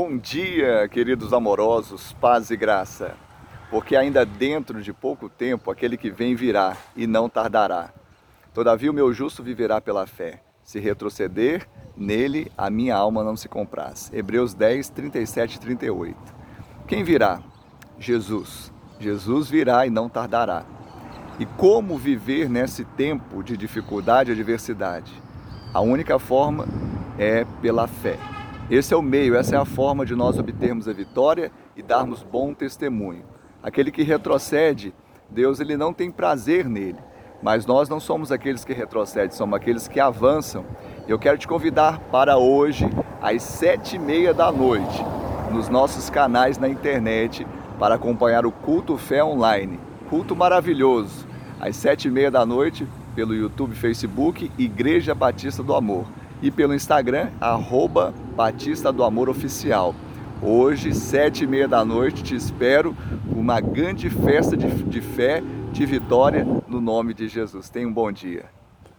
Bom dia, queridos amorosos, paz e graça. Porque ainda dentro de pouco tempo aquele que vem virá e não tardará. Todavia o meu justo viverá pela fé. Se retroceder, nele a minha alma não se compraz. Hebreus 10, 37 e 38. Quem virá? Jesus. Jesus virá e não tardará. E como viver nesse tempo de dificuldade e adversidade? A única forma é pela fé. Esse é o meio, essa é a forma de nós obtermos a vitória e darmos bom testemunho. Aquele que retrocede, Deus ele não tem prazer nele, mas nós não somos aqueles que retrocedem, somos aqueles que avançam. Eu quero te convidar para hoje, às sete e meia da noite, nos nossos canais na internet, para acompanhar o Culto Fé Online. Culto maravilhoso, às sete e meia da noite, pelo YouTube, Facebook, Igreja Batista do Amor e pelo Instagram, arroba Batista do Amor Oficial. Hoje, sete e meia da noite, te espero uma grande festa de, de fé, de vitória, no nome de Jesus. Tenha um bom dia.